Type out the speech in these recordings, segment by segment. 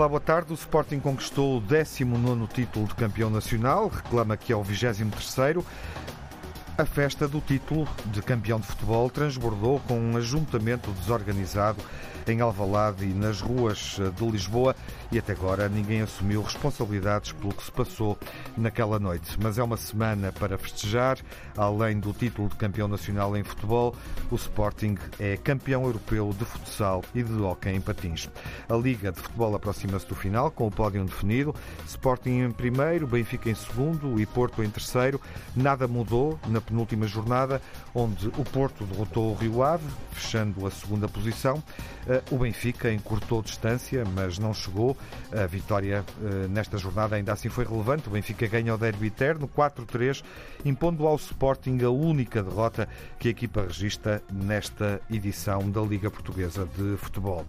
Olá, boa tarde. O Sporting conquistou o 19 título de campeão nacional, reclama que é o 23º. A festa do título de campeão de futebol transbordou com um ajuntamento desorganizado em Alvalade e nas ruas de Lisboa e até agora ninguém assumiu responsabilidades pelo que se passou naquela noite. Mas é uma semana para festejar. Além do título de campeão nacional em futebol, o Sporting é campeão europeu de futsal e de hóquei em patins. A Liga de Futebol aproxima-se do final com o pódio definido. Sporting em primeiro, Benfica em segundo e Porto em terceiro. Nada mudou na penúltima jornada, onde o Porto derrotou o Rio Ave, fechando a segunda posição. Eh, o Benfica encurtou distância, mas não chegou. A vitória eh, nesta jornada ainda assim foi relevante. O Benfica ganha o derby eterno 4-3, impondo ao Sporting a única derrota que a equipa registra nesta edição da Liga Portuguesa de Futebol.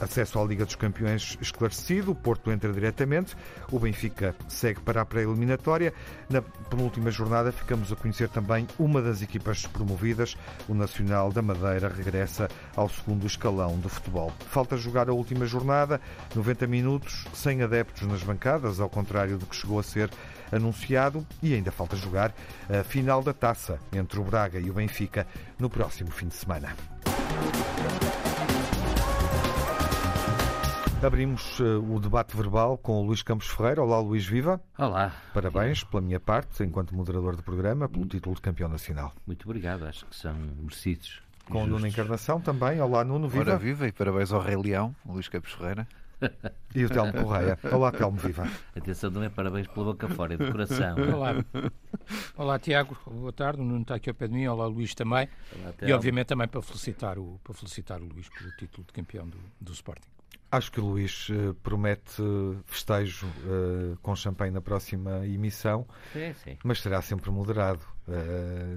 Acesso à Liga dos Campeões esclarecido, o Porto entra diretamente, o Benfica segue para a pré-eliminatória. Na penúltima jornada ficamos a conhecer também uma das equipas promovidas, o Nacional da Madeira regressa ao segundo escalão do futebol. Falta jogar a última jornada, 90 minutos, sem adeptos nas bancadas, ao contrário do que chegou a ser anunciado, e ainda falta jogar a final da taça entre o Braga e o Benfica no próximo fim de semana. Abrimos uh, o debate verbal com o Luís Campos Ferreira. Olá, Luís Viva. Olá. Parabéns pela minha parte, enquanto moderador do programa, pelo título de campeão nacional. Muito obrigado, acho que são merecidos. Com o Nuno Encarnação também. Olá, Nuno Viva. Ora, viva e parabéns ao Rei Leão, Luís Campos Ferreira. E o Telmo Correia. Olá, Telmo Viva. Atenção, não é parabéns pela boca fora, é de coração. Olá. Olá, Tiago. Boa tarde. O Nuno está aqui ao pé de mim. Olá, Luís também. Olá, e, obviamente, também para felicitar o, para felicitar o Luís pelo título de campeão do, do Sporting. Acho que o Luís uh, promete uh, festejo uh, com champanhe na próxima emissão, sim, sim. mas será sempre moderado.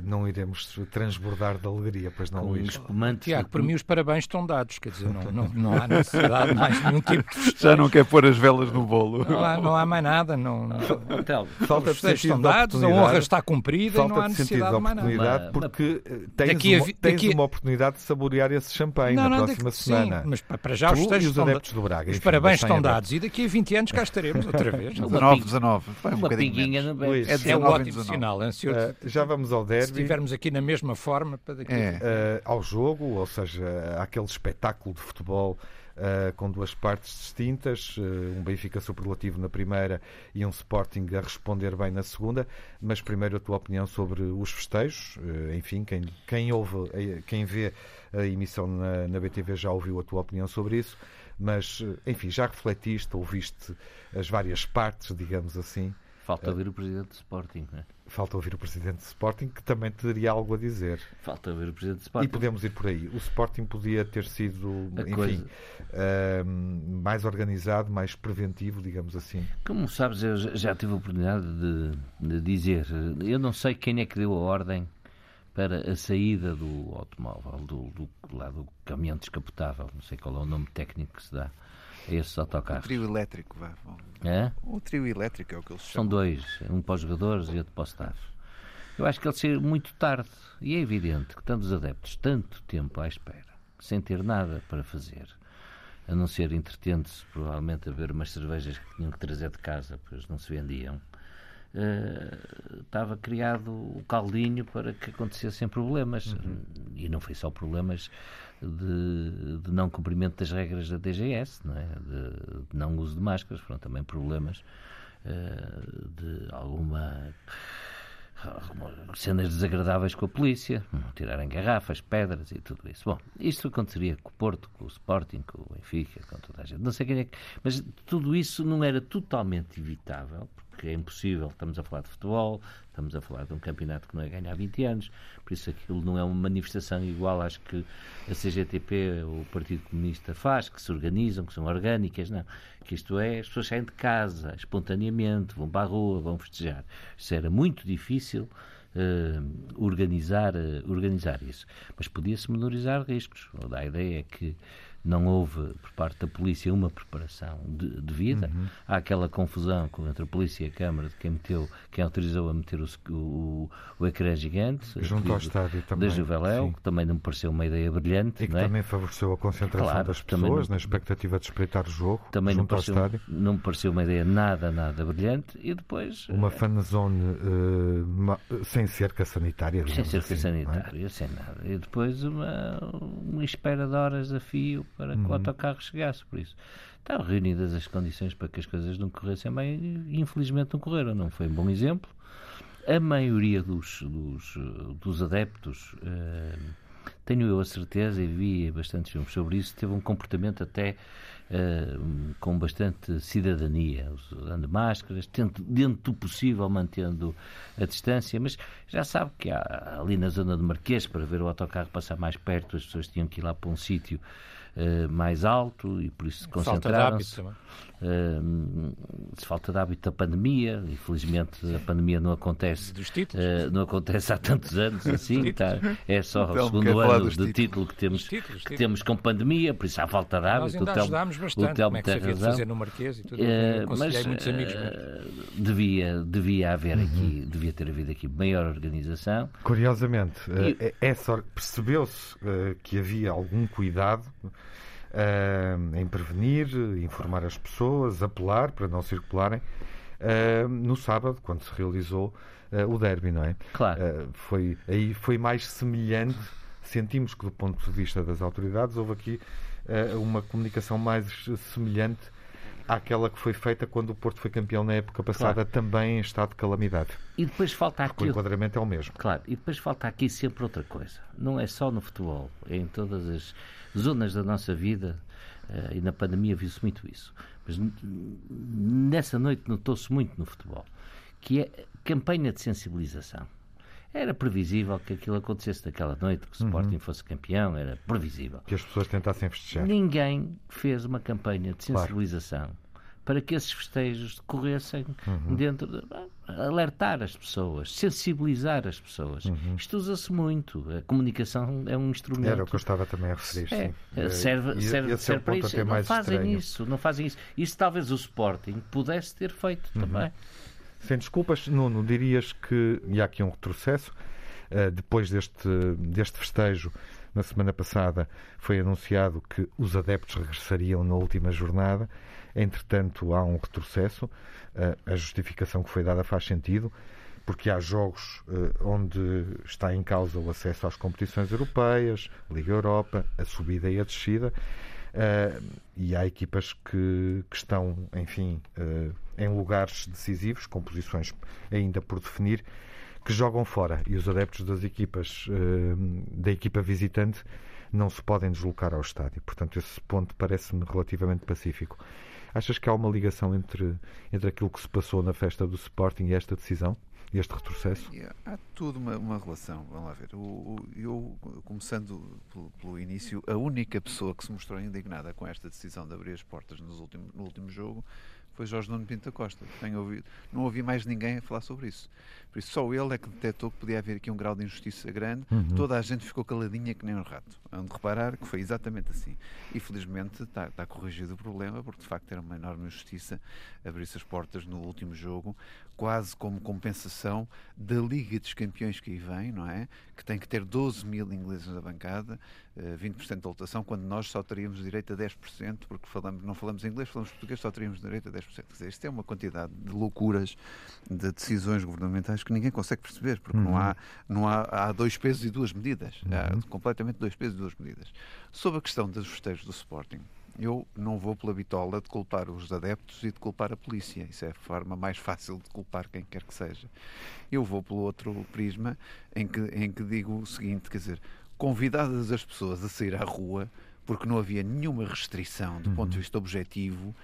não iremos transbordar de alegria, pois não, com Luís? Espumante Tiago, para mim os parabéns estão dados, quer dizer, não, não, não há necessidade de mais nenhum tipo de festejo. Já não quer pôr as velas no bolo. Não há, não há mais nada. Não, não... Hotel. Falta os festejos estão dados, a honra está cumprida Falta e não há necessidade de, mais nada. Porque tens, daqui a, uma, tens daqui uma oportunidade de saborear esse champanhe não, na não, próxima daqui, semana. Sim, mas para já os festejos estão dados. do Braga. Os enfim, parabéns estão dados e daqui a 20 anos cá estaremos outra vez. 19, 19. Vai um uma pinguinha no é, é um ótimo sinal. Uh, já vamos ao derby. Se estivermos aqui na mesma forma para daqui é. uh, ao jogo, ou seja, aquele espetáculo de futebol Uh, com duas partes distintas, uh, um Benfica superlativo na primeira e um Sporting a responder bem na segunda. Mas primeiro a tua opinião sobre os festejos. Uh, enfim, quem, quem ouve, quem vê a emissão na, na BTV já ouviu a tua opinião sobre isso. Mas, enfim, já refletiste, ouviste as várias partes, digamos assim. Falta ouvir o presidente do Sporting, não é? Falta ouvir o presidente do Sporting, que também teria algo a dizer. Falta ouvir o presidente do Sporting. E podemos ir por aí. O Sporting podia ter sido, a enfim, coisa... uh, mais organizado, mais preventivo, digamos assim. Como sabes, eu já tive a oportunidade de, de dizer. Eu não sei quem é que deu a ordem para a saída do automóvel, do, do, lá do caminhão descapotável, não sei qual é o nome técnico que se dá a esses autocarros. O trio elétrico, vá. É? O trio elétrico é o que eles São chamam. dois, um para os jogadores e outro para o staff. Eu acho que ele saiu muito tarde e é evidente que tantos adeptos, tanto tempo à espera, sem ter nada para fazer, a não ser entretendo-se provavelmente a ver umas cervejas que tinham que trazer de casa, pois não se vendiam, Uh, estava criado o caldinho para que acontecessem problemas. Uhum. E não foi só problemas de, de, não cumprimento das regras da DGS, não é? de, de não uso de máscaras, foram também problemas uh, de alguma cenas desagradáveis com a polícia, tirarem garrafas, pedras e tudo isso. Bom, isto aconteceria com o Porto, com o Sporting, com o Benfica, com toda a gente. Não sei quem é que. Mas tudo isso não era totalmente evitável, porque é impossível. Estamos a falar de futebol, estamos a falar de um campeonato que não é ganho há 20 anos, por isso aquilo não é uma manifestação igual às que a CGTP, o Partido Comunista, faz, que se organizam, que são orgânicas, não. Que isto é, as pessoas saem de casa espontaneamente, vão para a rua, vão festejar. Isso era muito difícil. Uh, organizar, uh, organizar isso. Mas podia-se menorizar riscos. A ideia é que não houve por parte da polícia uma preparação de, devida. Uhum. Há aquela confusão entre a polícia e a Câmara de quem meteu, quem autorizou a meter o, o, o ecrã gigante junto ao estádio também da Juveléu, que também não me pareceu uma ideia brilhante. E que é? também favoreceu a concentração claro, das pessoas não, na expectativa de espreitar o jogo também junto não pareceu, ao estádio. Não me pareceu uma ideia nada, nada brilhante. E depois. Uma fanzone uh, sem cerca sanitária. Sem cerca assim, sanitária, é? sem nada. E depois uma, uma espera de horas a fio para que uhum. o autocarro chegasse. Por isso, estavam reunidas as condições para que as coisas não corressem bem e infelizmente não correram. Não foi um bom exemplo. A maioria dos, dos, dos adeptos. Uh, tenho eu a certeza, e vi bastantes filmes sobre isso, teve um comportamento até uh, com bastante cidadania, usando máscaras, tento, dentro do possível mantendo a distância, mas já sabe que há, ali na zona do Marquês, para ver o autocarro passar mais perto, as pessoas tinham que ir lá para um sítio mais alto e por isso se concentraram-se. Uh, falta de hábito da pandemia, infelizmente a pandemia não acontece uh, não acontece há tantos anos assim, tá, é só então, o segundo ano de títulos. título que temos, títulos, que temos com pandemia, por isso há falta de hábito. Nós ainda ajudámos bastante, o Telmo como é que tem razão. fazer no Marquês e tudo, uh, mas muitos amigos. Uh, devia, devia haver uhum. aqui, devia ter havido aqui maior organização. Curiosamente, e... é, é percebeu-se que havia algum cuidado uh, em prevenir, informar as pessoas, apelar para não circularem. Uh, no sábado, quando se realizou uh, o derby, não é? Claro. foi, aí foi mais semelhante. Sentimos que, do ponto de vista das autoridades, houve aqui uma comunicação mais semelhante àquela que foi feita quando o Porto foi campeão na época passada, claro. também em estado de calamidade. E depois falta aqui. o enquadramento é o mesmo. Claro, e depois falta aqui sempre outra coisa. Não é só no futebol, é em todas as zonas da nossa vida, uh, e na pandemia viu-se muito isso. Mas nessa noite notou-se muito no futebol, que é campanha de sensibilização. Era previsível que aquilo acontecesse naquela noite, que o Sporting uhum. fosse campeão, era previsível. Que as pessoas tentassem festejar. Ninguém fez uma campanha de sensibilização claro. para que esses festejos decorressem uhum. dentro de alertar as pessoas, sensibilizar as pessoas. Uhum. Isto usa-se muito. A comunicação é um instrumento. Era o que eu estava também a referir. É, é, serve, e, serve, serve é para isso. Não fazem estranho. isso, não fazem isso. Isso talvez o Sporting pudesse ter feito uhum. também. Sem desculpas, Nuno, dirias que e há aqui um retrocesso. Uh, depois deste, deste festejo, na semana passada, foi anunciado que os adeptos regressariam na última jornada. Entretanto, há um retrocesso. Uh, a justificação que foi dada faz sentido, porque há jogos uh, onde está em causa o acesso às competições europeias, Liga Europa, a subida e a descida. E há equipas que, que estão, enfim, em lugares decisivos, com posições ainda por definir, que jogam fora. E os adeptos das equipas, uh, da equipa visitante, não se podem deslocar ao estádio. Portanto, esse ponto parece-me relativamente pacífico. Achas que há uma ligação entre, entre aquilo que se passou na festa do Sporting e esta decisão? este retrocesso? Há tudo uma, uma relação. Vamos lá ver. O, eu, começando pelo, pelo, início, a única pessoa que se mostrou indignada com esta decisão de abrir as portas nos últimos, no último jogo foi Jorge Nuno Pinto da Costa. Tenho ouvido, não ouvi mais ninguém falar sobre isso. Por isso, só ele é que detectou que podia haver aqui um grau de injustiça grande. Uhum. Toda a gente ficou caladinha que nem um rato. Onde reparar que foi exatamente assim. E felizmente está, está corrigido o problema, porque de facto era uma enorme injustiça abrir-se as portas no último jogo, quase como compensação da Liga dos Campeões que aí vem, não é? Que tem que ter 12 mil ingleses na bancada, 20% eh, de lotação, quando nós só teríamos direito a 10%, porque falamos, não falamos inglês, falamos português, só teríamos direito a 10%. Quer dizer, isto é uma quantidade de loucuras, de decisões governamentais que ninguém consegue perceber, porque uhum. não, há, não há, há dois pesos e duas medidas. Uhum. Há completamente dois pesos e duas medidas. Sobre a questão dos festejos do Sporting, eu não vou pela bitola de culpar os adeptos e de culpar a polícia. Isso é a forma mais fácil de culpar quem quer que seja. Eu vou pelo outro prisma em que, em que digo o seguinte, quer dizer, convidadas as pessoas a sair à rua, porque não havia nenhuma restrição do ponto de uhum. vista objetivo,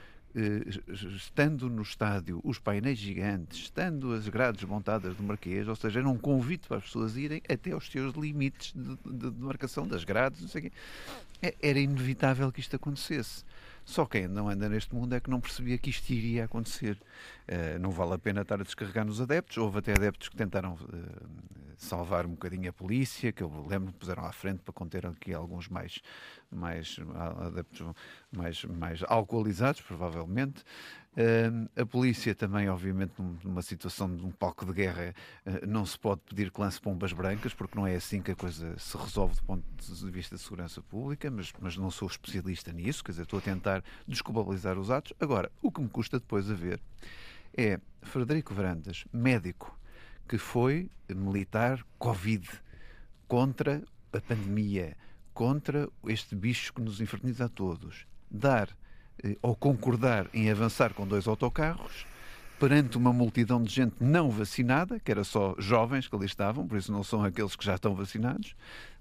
estando no estádio os painéis gigantes, estando as grades montadas do Marquês, ou seja, era um convite para as pessoas irem até aos seus limites de, de, de marcação das grades, não sei quê. É, era inevitável que isto acontecesse. Só quem não anda neste mundo é que não percebia que isto iria acontecer. Uh, não vale a pena estar a descarregar nos adeptos. Houve até adeptos que tentaram uh, salvar um bocadinho a polícia, que eu lembro que puseram à frente para conter aqui alguns mais, mais adeptos mais, mais alcoolizados, provavelmente. Uh, a polícia também, obviamente, numa situação de um palco de guerra, uh, não se pode pedir que lance bombas brancas, porque não é assim que a coisa se resolve do ponto de vista de segurança pública, mas, mas não sou especialista nisso, quer dizer, estou a tentar desculpabilizar os atos. Agora, o que me custa depois a ver é Frederico Varandas, médico, que foi militar Covid contra a pandemia, contra este bicho que nos inferniza a todos, dar ou concordar em avançar com dois autocarros perante uma multidão de gente não vacinada, que era só jovens que ali estavam, por isso não são aqueles que já estão vacinados,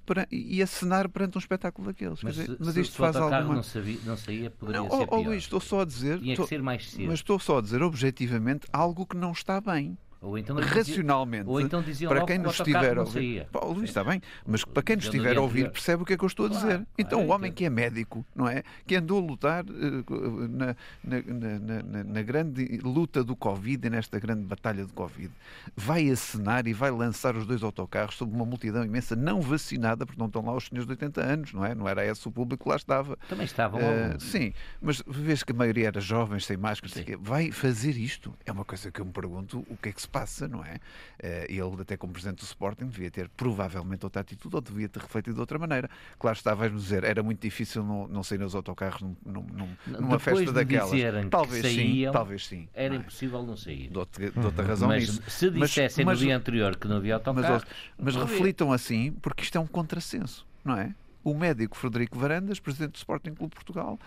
para, e acenar perante um espetáculo daqueles. Mas, dizer, se, mas se isto faz alguma... não, sabia, não saía, poderia não, ser pior. Luís, estou só a dizer... Tinha estou, que ser mais cedo. Mas estou só a dizer objetivamente algo que não está bem. Ou então racionalmente, ou então para quem nos estiver a ouvir, Pá, Luís, está bem, mas para quem nos estiver a ouvir percebe o que é que eu estou a dizer. Claro, então claro, o homem que é médico, não é? Que andou a lutar uh, na, na, na, na, grande luta do Covid e nesta grande batalha do Covid, vai acenar e vai lançar os dois autocarros sobre uma multidão imensa não vacinada, porque não estão lá os senhores de 80 anos, não é? Não era esse o público que lá estava. Também estavam. Uh, sim, mas vês que a maioria era jovens, sem máscara, vai fazer isto? É uma coisa que eu me pergunto o que é que se passa, não é? Eh, ele, até como presidente do Sporting, devia ter provavelmente outra atitude ou devia ter refletido de outra maneira. Claro está, vais-nos dizer, era muito difícil não, não sair nos autocarros num, num, numa Depois festa de daquelas. Talvez saíam, sim, talvez sim. Era é? impossível não sair. Dou-te outra razão mas nisso. se dissessem mas, no dia anterior que não havia autocarros... Mas, mas reflitam assim, porque isto é um contrassenso, não é? O médico Frederico Varandas, presidente do Sporting Clube Portugal,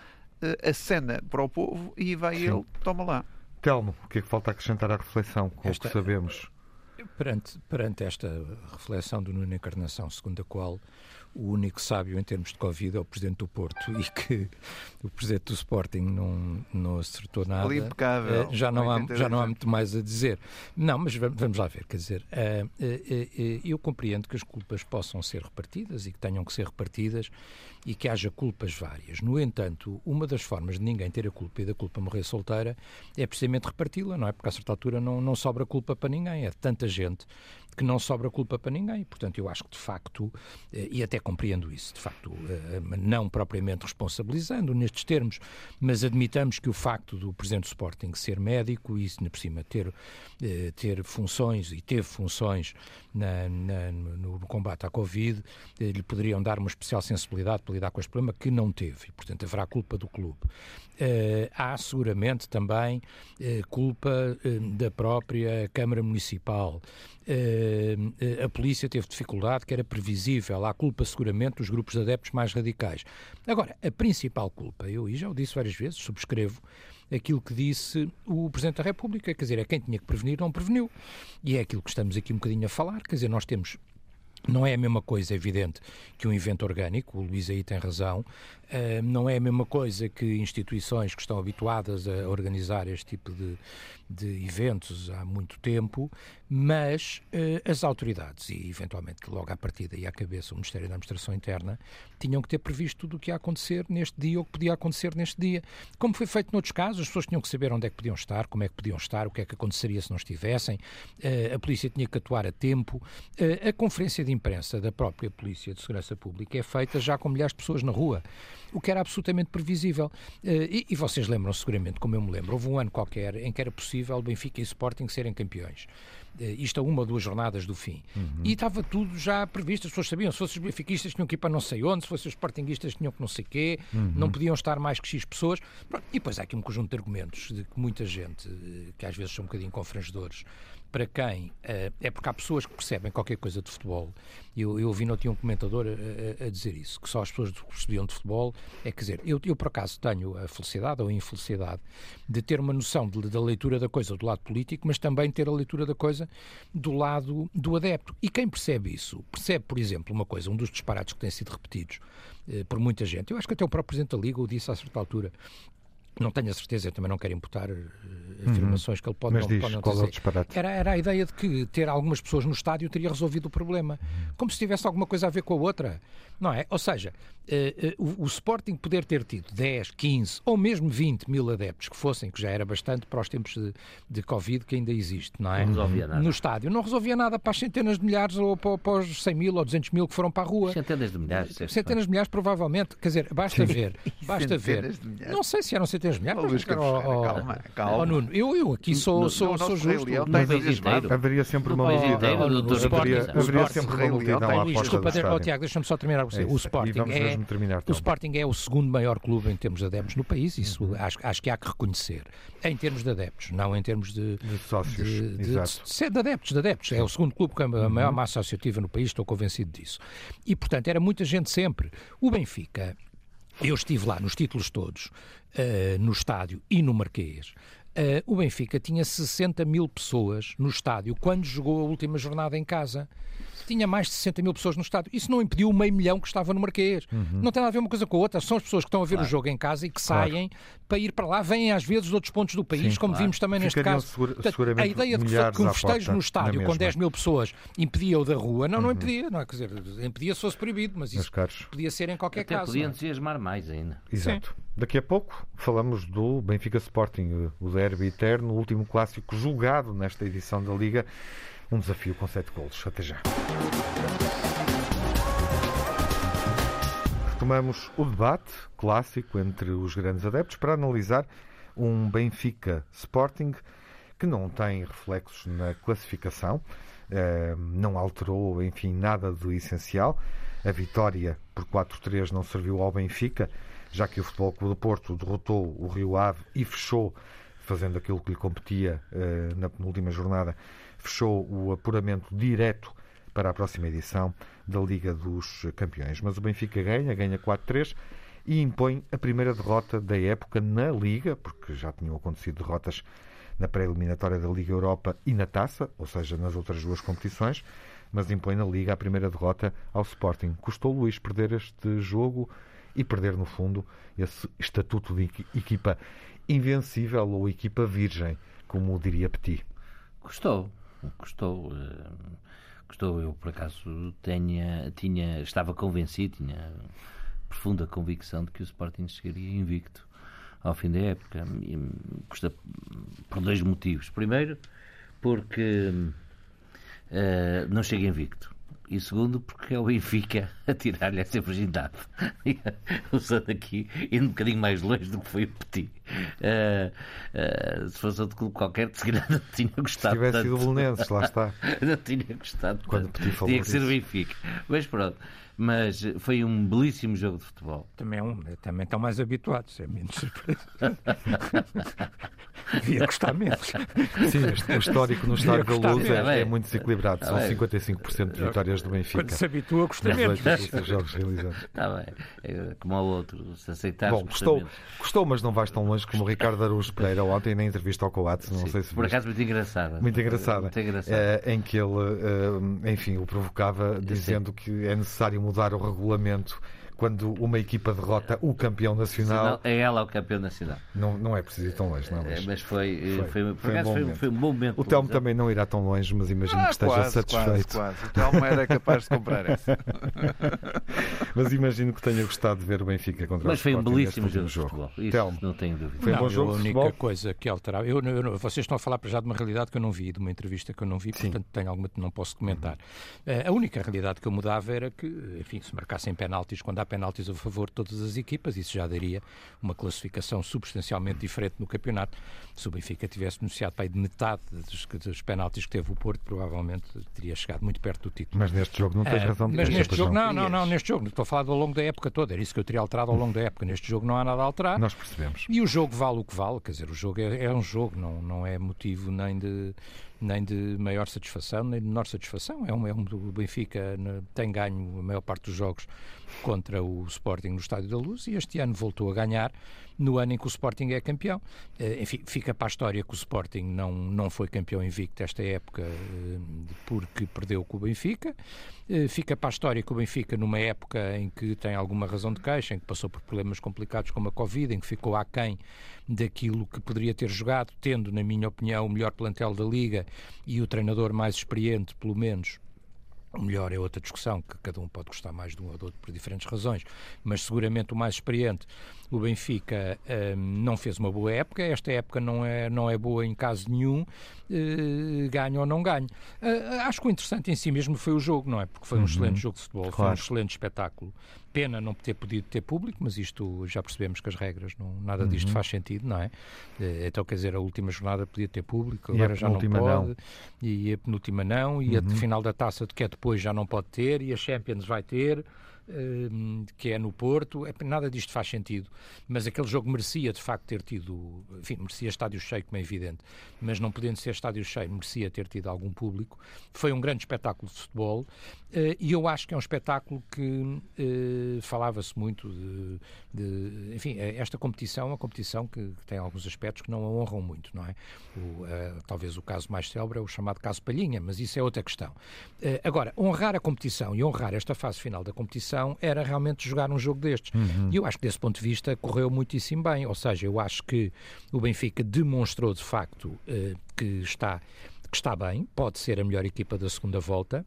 uh, acena para o povo e vai sim. ele, toma lá. Telmo, o que é que falta acrescentar à reflexão com Esta, o que sabemos? Perante, perante esta reflexão do Nuno Encarnação, segundo a qual o único sábio em termos de Covid é o Presidente do Porto e que o Presidente do Sporting não, não acertou nada. Impecável. Eh, já, não há, já não há muito mais a dizer. Não, mas vamos lá ver. Quer dizer, eh, eh, eu compreendo que as culpas possam ser repartidas e que tenham que ser repartidas e que haja culpas várias. No entanto, uma das formas de ninguém ter a culpa e da culpa morrer solteira é precisamente reparti-la, não é? Porque a certa altura não, não sobra culpa para ninguém. É tanta gente que não sobra culpa para ninguém. Portanto, eu acho que de facto, e até compreendo isso, de facto, eh, não propriamente responsabilizando nestes termos, mas admitamos que o facto do Presidente do Sporting ser médico e, por cima, ter, eh, ter funções e teve funções na, na, no combate à Covid, lhe poderiam dar uma especial sensibilidade para lidar com este problema que não teve. E, portanto, haverá culpa do clube. Há seguramente também culpa da própria Câmara Municipal. A polícia teve dificuldade, que era previsível. Há culpa, seguramente, dos grupos de adeptos mais radicais. Agora, a principal culpa, eu já o disse várias vezes, subscrevo aquilo que disse o Presidente da República, quer dizer, é quem tinha que prevenir, não preveniu. E é aquilo que estamos aqui um bocadinho a falar, quer dizer, nós temos não é a mesma coisa, é evidente, que um evento orgânico, o Luís aí tem razão, não é a mesma coisa que instituições que estão habituadas a organizar este tipo de, de eventos há muito tempo, mas uh, as autoridades, e eventualmente logo à partida e à cabeça o Ministério da Administração Interna, tinham que ter previsto tudo o que ia acontecer neste dia ou que podia acontecer neste dia. Como foi feito noutros casos, as pessoas tinham que saber onde é que podiam estar, como é que podiam estar, o que é que aconteceria se não estivessem, uh, a polícia tinha que atuar a tempo. Uh, a conferência de imprensa da própria Polícia de Segurança Pública é feita já com milhares de pessoas na rua o que era absolutamente previsível. E, e, vocês lembram seguramente, como eu me lembro, houve um ano qualquer em que era possível Benfica e Sporting serem campeões. Uh, isto a uma ou duas jornadas do fim. Uhum. E estava tudo já previsto, as pessoas sabiam, se fossem os benfiquistas tinham que ir para não sei onde, se fossem os sportinguistas tinham que não sei quê, uhum. não podiam estar mais que X pessoas. Pronto. E depois há aqui um conjunto de argumentos de que muita gente, eh, que às vezes são um bocadinho confrangedores, para quem uh, é porque há pessoas que percebem qualquer coisa de futebol. Eu, eu ouvi não tinha um comentador a, a, a, dizer isso, que só as pessoas que percebiam de futebol. É quer dizer, eu, eu por acaso tenho a felicidade ou a infelicidade de ter uma noção de, da leitura da coisa do lado político, mas também ter a leitura da coisa do lado do adepto. E quem percebe isso, percebe, por exemplo, uma coisa, um dos disparates que têm sido repetidos eh, por muita gente. Eu acho que até o próprio Presidente da Liga o disse a certa altura não tenho a certeza, eu também não quero imputar uh, afirmações uhum. que ele pode Mas não, diz, pode não qual dizer. É? Era, era a ideia de que ter algumas pessoas no estádio teria resolvido o problema. Como se tivesse alguma coisa a ver com a outra. Não é? Ou seja, o, o, Sporting poder ter tido 10, 15 ou mesmo 20 mil adeptos que fossem, que já era bastante para os tempos de, de Covid que ainda existe, não é? Não resolvia nada. No estádio. Não resolvia nada para as centenas de milhares ou para, para os 100 mil ou 200 mil que foram para a rua. Centenas de milhares. Centenas de milhares, provavelmente. Quer dizer, basta ver. Basta ver. Não sei se eram centenas de milhares. Mas, oh, calma, calma. Oh, Nuno, eu, eu aqui sou, no, sou, no sou justo. Leão, país inteiro. Haveria sempre uma multidão. Haveria sempre uma multidão à porta estádio. Tiago, deixa-me só terminar com você. O Sporting é o Sporting é o segundo maior clube em termos de adeptos no país, isso uhum. acho, acho que há que reconhecer. Em termos de adeptos, não em termos de, de sócios. De, de, de, de, adeptos, de adeptos. É o segundo clube com a uhum. maior massa associativa no país, estou convencido disso. E, portanto, era muita gente sempre. O Benfica, eu estive lá nos títulos todos, uh, no estádio e no Marquês. Uh, o Benfica tinha 60 mil pessoas no estádio quando jogou a última jornada em casa tinha mais de 60 mil pessoas no estádio. Isso não impediu o meio milhão que estava no Marquês. Uhum. Não tem nada a ver uma coisa com a outra. São as pessoas que estão a ver claro. o jogo em casa e que saem claro. para ir para lá. Vêm às vezes de outros pontos do país, Sim, como claro. vimos também neste caso. Segura, Portanto, a ideia de que, que um festejo no estádio com 10 mil pessoas impedia o da rua, não, uhum. não impedia. Não é? Quer dizer, impedia se fosse proibido, mas isso podia ser em qualquer Até caso. podia é? entusiasmar mais ainda. Exato. Sim. Daqui a pouco falamos do Benfica Sporting, o derby eterno, o último clássico julgado nesta edição da Liga. Um desafio com sete golos. Até já. Retomamos o debate clássico entre os grandes adeptos para analisar um Benfica Sporting que não tem reflexos na classificação, eh, não alterou, enfim, nada do essencial. A vitória por 4-3 não serviu ao Benfica, já que o Futebol Clube do Porto derrotou o Rio Ave e fechou, fazendo aquilo que lhe competia eh, na penúltima jornada, fechou o apuramento direto para a próxima edição da Liga dos Campeões. Mas o Benfica ganha, ganha 4-3 e impõe a primeira derrota da época na Liga, porque já tinham acontecido derrotas na pré-eliminatória da Liga Europa e na Taça, ou seja, nas outras duas competições, mas impõe na Liga a primeira derrota ao Sporting. Custou Luís perder este jogo e perder, no fundo, esse estatuto de equipa invencível ou equipa virgem, como diria Petit. Custou, custou. Uh Gostou, eu por acaso tenha, tinha, estava convencido, tinha profunda convicção de que o Sporting chegaria invicto ao fim da época. E custa por dois motivos. Primeiro, porque uh, não chega invicto e segundo porque é o Benfica a tirar-lhe essa virgindade. Usando aqui, indo um bocadinho mais longe do que foi o Petit. Uh, uh, se fosse outro clube qualquer, de seguida não tinha gostado. Se tivesse tanto. sido o Belenenses, lá está. não tinha gostado. Quando o Petit falou Tinha que ser o Benfica. Mas pronto. Mas foi um belíssimo jogo de futebol. Também, é um, também estão mais habituados, é menos surpresa. Devia gostar menos. Sim, o histórico no estádio da Luz é, é, muito desequilibrado. São 55% de vitórias do Benfica. Quando se habitua, gosta menos. jogos realizados. Está bem. É como ao outro, se aceitar. Bom, gostou, gostou, mas não vais tão longe como o Ricardo Araújo Pereira ontem na entrevista ao Coates. Não Sim, sei se Por acaso, muito engraçada. Muito engraçada. Muito engraçada. É, em que ele, eh, enfim, o provocava dizendo que é necessário mudar o regulamento quando uma equipa derrota o campeão nacional. é ela o campeão nacional. Não, não é preciso ir tão longe, não. Mas, mas foi, foi, foi, foi, um bom foi, foi, um bom momento. O Telmo também não irá tão longe, mas imagino ah, que esteja quase, satisfeito. Quase, quase. O Telmo era capaz de comprar essa. mas imagino que tenha gostado de ver o Benfica contra mas o Mas foi um belíssimo jogo. jogo. Isso Telmo, não tenho dúvida. Foi um não, bom jogo. A única coisa que alterava. Eu, eu, vocês estão a falar já de uma realidade que eu não vi, de uma entrevista que eu não vi, Sim. portanto tenho alguma não posso comentar. Uhum. A única realidade que eu mudava era que, enfim, se marcassem penaltis, quando há penaltis a favor de todas as equipas, isso já daria uma classificação substancialmente diferente no campeonato. Se o Benfica tivesse beneficiado para aí de metade dos, dos penaltis que teve o Porto, provavelmente teria chegado muito perto do título. Mas neste jogo não tens uh, razão de Mas neste jogo, não, não, não, neste jogo, estou a falar ao longo da época toda, era isso que eu teria alterado ao longo da época. Neste jogo não há nada a alterar. Nós percebemos. E o jogo vale o que vale, quer dizer, o jogo é, é um jogo, não, não é motivo nem de nem de maior satisfação, nem de menor satisfação. É um, é um, o Benfica tem ganho a maior parte dos jogos contra o Sporting no Estádio da Luz e este ano voltou a ganhar no ano em que o Sporting é campeão. Eh, enfim, fica para a história que o Sporting não, não foi campeão invicto esta época eh, porque perdeu com o Benfica. Eh, fica para a história que o Benfica, numa época em que tem alguma razão de queixa, em que passou por problemas complicados como a Covid, em que ficou aquém daquilo que poderia ter jogado, tendo, na minha opinião, o melhor plantel da Liga e o treinador mais experiente, pelo menos, o melhor é outra discussão, que cada um pode gostar mais de um ou do outro por diferentes razões, mas seguramente o mais experiente, o Benfica, um, não fez uma boa época. Esta época não é, não é boa em caso nenhum, uh, ganha ou não ganha. Uh, acho que o interessante em si mesmo foi o jogo, não é? Porque foi um uhum. excelente jogo de futebol, claro. foi um excelente espetáculo. Pena não ter podido ter público, mas isto já percebemos que as regras, não, nada disto uhum. faz sentido, não é? Uh, então, quer dizer, a última jornada podia ter público, agora já não pode, não. e a penúltima não, e uhum. a final da taça de que é depois já não pode ter, e a Champions vai ter. Ehm, que é no Porto, é, nada disto faz sentido. Mas aquele jogo merecia de facto ter tido, enfim, merecia estádio cheio, como é evidente, mas não podendo ser estádio cheio, merecia ter tido algum público. Foi um grande espetáculo de futebol eh, e eu acho que é um espetáculo que eh, falava-se muito de, de, Enfim, eh, esta competição é uma competição que, tem alguns aspectos que não a honram muito, não é? O, talvez o caso mais célebre é o chamado caso Palhinha, mas isso é outra questão. agora, honrar a competição e honrar esta fase final da competição era realmente jogar um jogo destes. Uhum. E eu acho que desse ponto de vista correu muitíssimo bem. Ou seja, eu acho que o Benfica demonstrou de facto uh, que, está, que está bem, pode ser a melhor equipa da segunda volta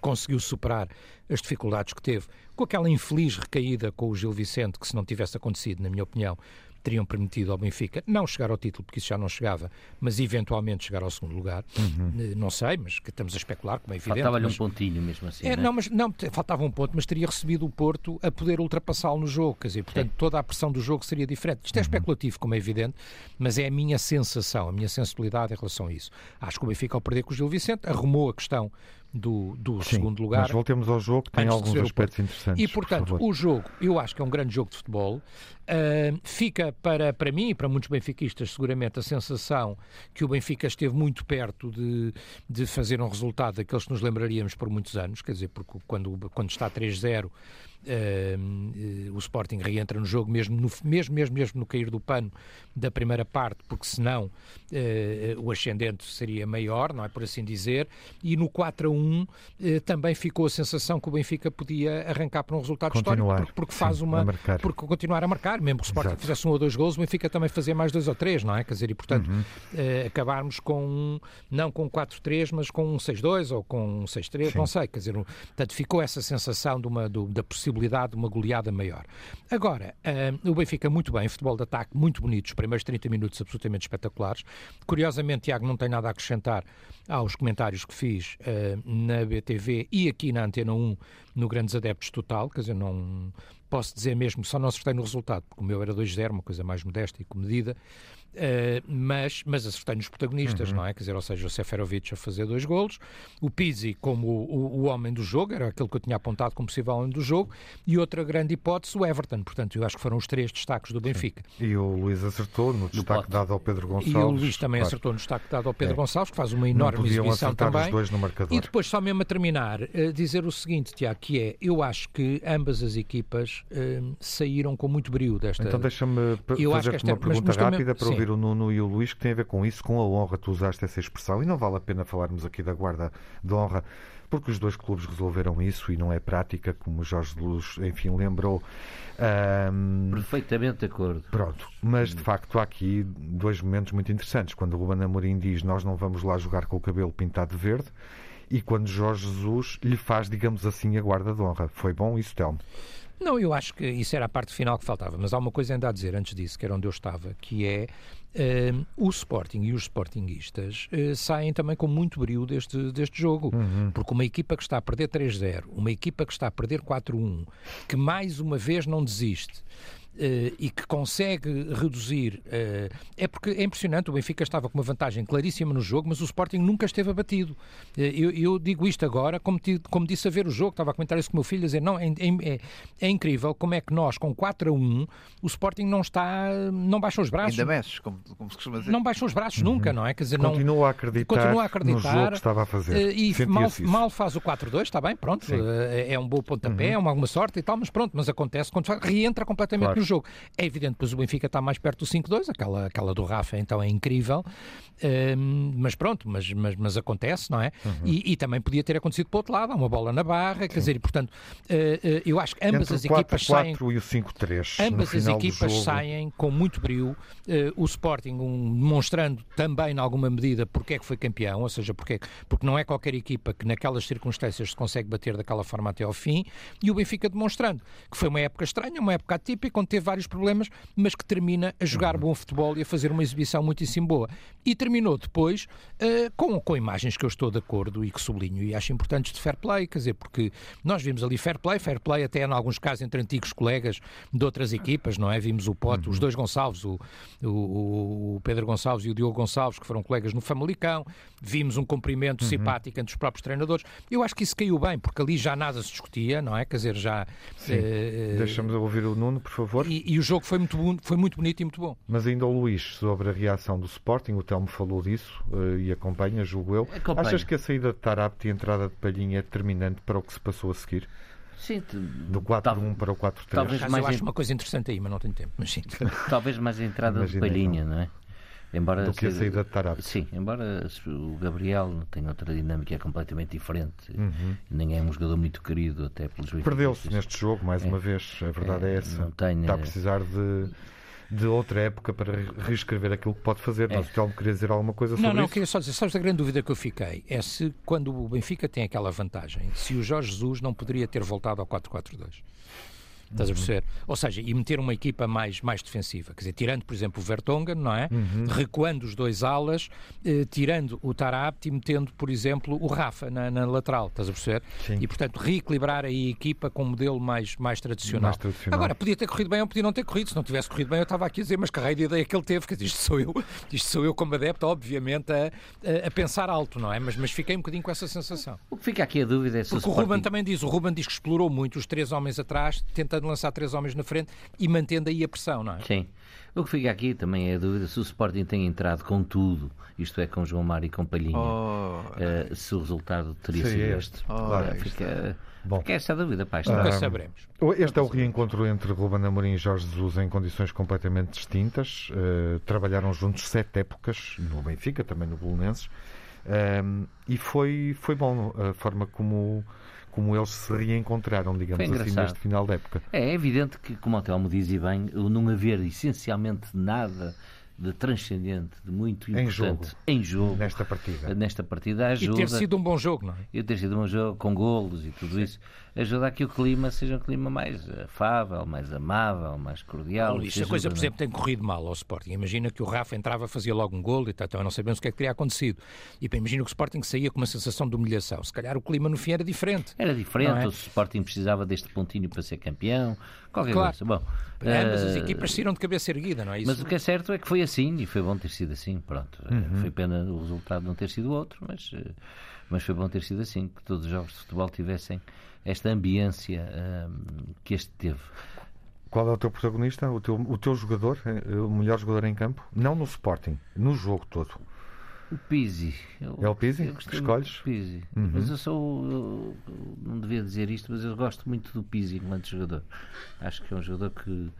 conseguiu superar as dificuldades que teve, com aquela infeliz recaída com o Gil Vicente, que se não tivesse acontecido, na minha opinião, teriam permitido ao Benfica não chegar ao título, porque isso já não chegava, mas eventualmente chegar ao segundo lugar. Uhum. Eh, não sei, mas que estamos a especular, como é evidente. Faltava-lhe mas... um pontinho mesmo assim. É, né? Não, mas não, faltava um ponto, mas teria recebido o Porto a poder ultrapassá-lo no jogo. Quer dizer, portanto, toda a pressão do jogo seria diferente. Isto é uhum. especulativo, como é evidente, mas é a minha sensação, a minha sensibilidade em relação a isso. Acho que o Benfica, ao perder com o Gil Vicente, arrumou a questão do, do Sim, segundo lugar. Mas voltemos ao jogo, que tem alguns aspectos interessantes. E, portanto, por o jogo, eu acho que é um grande jogo de futebol. Uh, fica para, para mim e para muitos benfiquistas, seguramente, a sensação que o Benfica esteve muito perto de, de fazer um resultado daqueles que nos lembraríamos por muitos anos, quer dizer, porque quando, quando está 3-0 Uh, o Sporting reentra no jogo mesmo no, mesmo, mesmo, mesmo no cair do pano da primeira parte, porque senão uh, o ascendente seria maior, não é por assim dizer, e no 4 a 1 uh, também ficou a sensação que o Benfica podia arrancar para um resultado continuar, histórico, porque, porque faz sim, uma porque continuar a marcar, mesmo que o Sporting Exato. fizesse um ou dois gols, o Benfica também fazia mais dois ou três, não é? Quer dizer, e portanto uhum. acabarmos com não com 4-3, mas com um 6-2 ou com um 6-3, não sei, quer dizer, portanto ficou essa sensação de uma do, da possibilidade possibilidade de uma goleada maior. Agora, uh, o Benfica muito bem, futebol de ataque muito bonito, os primeiros 30 minutos absolutamente espetaculares. Curiosamente, Tiago, não tem nada a acrescentar aos comentários que fiz uh, na BTV e aqui na Antena 1 no Grandes Adeptos Total, quer dizer, não posso dizer mesmo, só não acertei no resultado, porque o meu era 2-0, uma coisa mais modesta e comedida, Uh, mas, mas acertei nos protagonistas, uhum. não é? Quer dizer, ou seja, o Seferovic a fazer dois golos, o Pizzi como o, o, o, homem do jogo, era aquele que eu tinha apontado como possível homem do jogo, e outra grande hipótese, o Everton. Portanto, eu acho que foram os três destaques do Benfica. Sim. E o Luís acertou no destaque dado ao Pedro Gonçalves. E o Luís também claro. acertou no destaque dado ao Pedro é. Gonçalves, que faz uma enorme exibição também. E depois, só mesmo a terminar, uh, dizer o seguinte, Tiago, que é, eu acho que ambas as equipas uh, saíram com muito brilho desta... Então deixa-me fazer uma pergunta rápida para ouvir o Nuno e o Luís que tem a ver com isso, com a honra. Tu usaste essa expressão e não vale a pena falarmos aqui da guarda de honra, porque os dois clubes resolveram isso e não é prática, como Jorge Luz, enfim, lembrou. Um... Perfeitamente de acordo. Pronto, mas de facto há aqui dois momentos muito interessantes. Quando o Ruben Amorim diz nós não vamos lá jogar com o cabelo pintado de verde e quando Jorge Jesus lhe faz, digamos assim, a guarda de honra. Foi bom isso, Telmo? Não, eu acho que isso era a parte final que faltava, mas há uma coisa ainda a dizer antes disso, que era onde eu estava, que é Uh, o Sporting e os Sportinguistas uh, saem também com muito brilho deste, deste jogo, uhum. porque uma equipa que está a perder 3-0, uma equipa que está a perder 4-1, que mais uma vez não desiste, e que consegue reduzir. é porque é impressionante, o Benfica estava com uma vantagem claríssima no jogo, mas o Sporting nunca esteve abatido. eu, eu, digo isto agora, como, como disse a ver o jogo, estava a comentar isso com o meu filho, a dizer: não, é, é, é incrível como é que nós, com 4 a 1, o Sporting não está, não baixa os braços. Ainda mexe, como, como se costuma dizer. Não baixa os braços uhum. nunca, não é? Quer dizer, continua, não, a acreditar continua a acreditar no jogo que estava a fazer. E mal, mal, faz o 4-2, está bem, pronto, é, é um bom pontapé, uhum. é uma alguma sorte e tal, mas pronto, mas acontece quando reentra completamente claro. no jogo. É evidente, pois o Benfica está mais perto do 5-2, aquela, aquela do Rafa então é incrível, um, mas pronto, mas, mas, mas acontece, não é? Uhum. E, e, também podia ter acontecido para o outro lado, há uma bola na barra, Sim. quer dizer, e portanto, uh, uh, eu acho que ambas Entre as equipas 4 saem. e o 5-3. Ambas as equipas saem com muito brilho. Uh, o Sporting um, demonstrando também, em alguma medida, porque é que foi campeão, ou seja, porque, porque não é qualquer equipa que naquelas circunstâncias se consegue bater daquela forma até ao fim, e o Benfica demonstrando que foi uma época estranha, uma época atípica, onde teve vários problemas, mas que termina a jogar uhum. bom futebol e a fazer uma exibição muitíssimo boa. E terminou depois uh, com, com imagens que eu estou de acordo e que sublinho e acho importantes de fair play, quer dizer, porque nós vimos ali fair play, fair play até em alguns casos entre antigos colegas de outras equipas, não é? Vimos o Pote, uhum. os dois Gonçalves, o, o, o, Pedro Gonçalves e o Diogo Gonçalves, que foram colegas no Famalicão, vimos um cumprimento uhum. simpático entre os próprios treinadores. Eu acho que isso caiu bem, porque ali já nada se discutia, não é? Quer dizer, já. Uh, Deixa-me ouvir o Nuno, por favor. E, e, o jogo foi muito, foi muito bonito e muito bom. Mas ainda o Luís, sobre a reação do Sporting, o Telmo falou disso uh, e acompanha, julgo eu. Acompanha. Achas que a saída de Tarapte e a entrada de Palhinha é determinante para o que se passou a seguir? Sim, do 4-1 para o 4-3. Talvez mais eu acho uma coisa interessante aí, mas não tenho tempo. Mas sim. Talvez mais a entrada de Palhinha, não é? Embora do que a saída de Tarapte. Sim, embora o Gabriel tenha outra dinâmica é completamente diferente. Uhum. Nem é um jogador muito querido, até pelos Perdeu-se neste jogo, mais é. uma vez. A verdade é, é essa. Tenho, Está a precisar de de outra época para reescrever aquilo que pode fazer. É. Mas o Telmo queria dizer alguma coisa sobre não, não, isso? Não, queria só dizer, sabes a grande dúvida que eu fiquei? É se quando o Benfica tem aquela vantagem, se o Jorge Jesus não poderia ter voltado ao 4-4-2. Estás a uhum. perceber? Ou seja, e meter uma equipa mais, mais defensiva. Quer dizer, tirando, por exemplo, o Vertonghen, não é? Uhum. Recuando os dois alas, eh, tirando o Tarapte e metendo, por exemplo, o Rafa na, na lateral. Estás a perceber? Sim. E, portanto, reequilibrar aí a equipa com um modelo mais, mais, tradicional. mais tradicional. Agora, podia ter corrido bem ou podia não ter corrido. Se não tivesse corrido bem, eu estava aqui a dizer, mas que raio de ideia que ele teve. Quer dizer, isto sou eu, isto sou eu como adepto, obviamente, a, a, a, pensar alto, não é? Mas, mas fiquei um bocadinho com essa sensação. O que fica aqui a dúvida é se Porque o, o Ruben também diz, o Ruben diz que explorou muito os três homens atrás, tentando lançar três homens na frente e mantendo aí a pressão, não é? Sim. O que fica aqui também é a dúvida se o Sporting tem entrado com tudo, isto é, com João Mário e com Palhinha, oh, uh, se o resultado teria sido este. Oh, uh, fica, Bom. fica essa dúvida, pá. Nunca saberemos. Este é o reencontro entre Ruben Amorim e Jorge Jesus em condições completamente distintas. Uh, trabalharam juntos sete épocas, no Benfica, também no Bolonenses. e foi, foi bom a forma como como eles se reencontraram, digamos assim, neste final da época. É, é evidente que, como o Telmo diz e bem, o não haver essencialmente nada de transcendente, de muito importante em jogo, em jogo nesta partida. Nesta partida ajuda. E ter sido um bom jogo, não é? E ter sido um bom jogo com golos e tudo Sim. isso, ajuda a que o clima seja um clima mais afável, mais amável, mais cordial. Luís, a coisa, por exemplo, tem corrido mal ao Sporting. Imagina que o Rafa entrava, fazia logo um golo e tal, também não sabemos o que é que teria acontecido. E imagina que o Sporting saía com uma sensação de humilhação. Se calhar o clima no fim era diferente. Era diferente, é? o Sporting precisava deste pontinho para ser campeão, qualquer claro. coisa. Bom, Ambas uh, as equipas saíram de cabeça erguida, não é isso? Mas o que é certo é que foi assim e foi bom ter sido assim. Pronto, uhum. foi pena o resultado não ter sido outro, mas, eh, mas foi bom ter sido assim, que todos os jogos de futebol tivessem esta ambiência um, que este teve. Qual é o teu protagonista, o teu, o teu jogador, eh, o melhor jogador em campo? Não no Sporting, no jogo todo. O Pizzi. Eu, é o Pizzi que escolhes? Pizzi. Uhum. Mas eu sou. Eu, não devia dizer isto, mas eu gosto muito do Pizzi enquanto jogador. Acho que é um jogador que,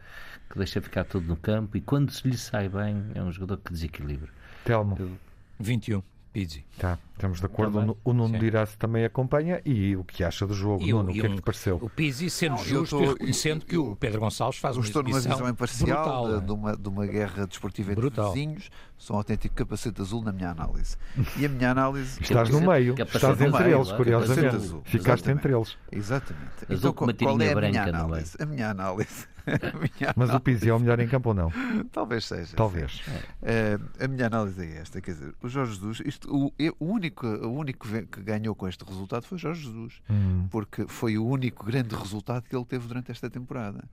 que deixa ficar tudo no campo e quando se lhe sai bem, é um jogador que desequilibra. Telmo. Eu, 21. Pizzi. Tá, estamos de acordo. Também, o Nuno dirá se também acompanha e o que acha do jogo. E, Nuno, o que é que te pareceu? O Pizzi, sendo não, justo tô, e reconhecendo que o Pedro Gonçalves faz uma estou numa visão imparcial brutal, de, é? de, uma, de uma guerra desportiva entre brutal. vizinhos. Sou um autêntico capacete azul na minha análise. E a minha análise. Estás no meio, estás entre meio, eles, curiosamente. Azul. Ficaste Exatamente. entre eles. Exatamente. Azul então, qual é a minha branca, análise? A minha análise Mas o Pizzi é o melhor em campo ou não? Talvez seja. Talvez. É. Uh, a minha análise é esta: quer dizer, o Jorge Jesus, isto, o, o, único, o único que ganhou com este resultado foi Jorge Jesus, hum. porque foi o único grande resultado que ele teve durante esta temporada